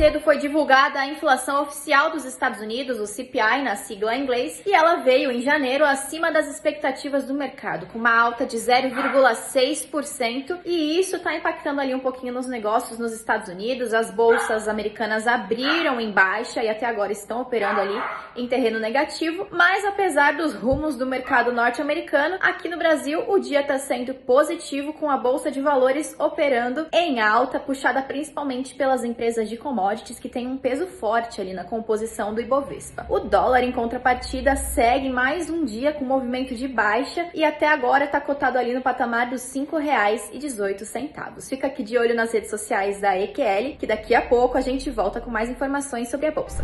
cedo foi divulgada a inflação oficial dos Estados Unidos, o CPI na sigla em inglês, e ela veio em janeiro acima das expectativas do mercado, com uma alta de 0,6%, e isso está impactando ali um pouquinho nos negócios nos Estados Unidos. As bolsas americanas abriram em baixa e até agora estão operando ali em terreno negativo, mas apesar dos rumos do mercado norte-americano, aqui no Brasil o dia está sendo positivo com a bolsa de valores operando em alta, puxada principalmente pelas empresas de commodities que têm um peso forte ali na composição do Ibovespa. O dólar, em contrapartida, segue mais um dia com movimento de baixa e até agora está cotado ali no patamar dos R$ 5,18. Fica aqui de olho nas redes sociais da EQL, que daqui a pouco a gente volta com mais informações sobre a bolsa.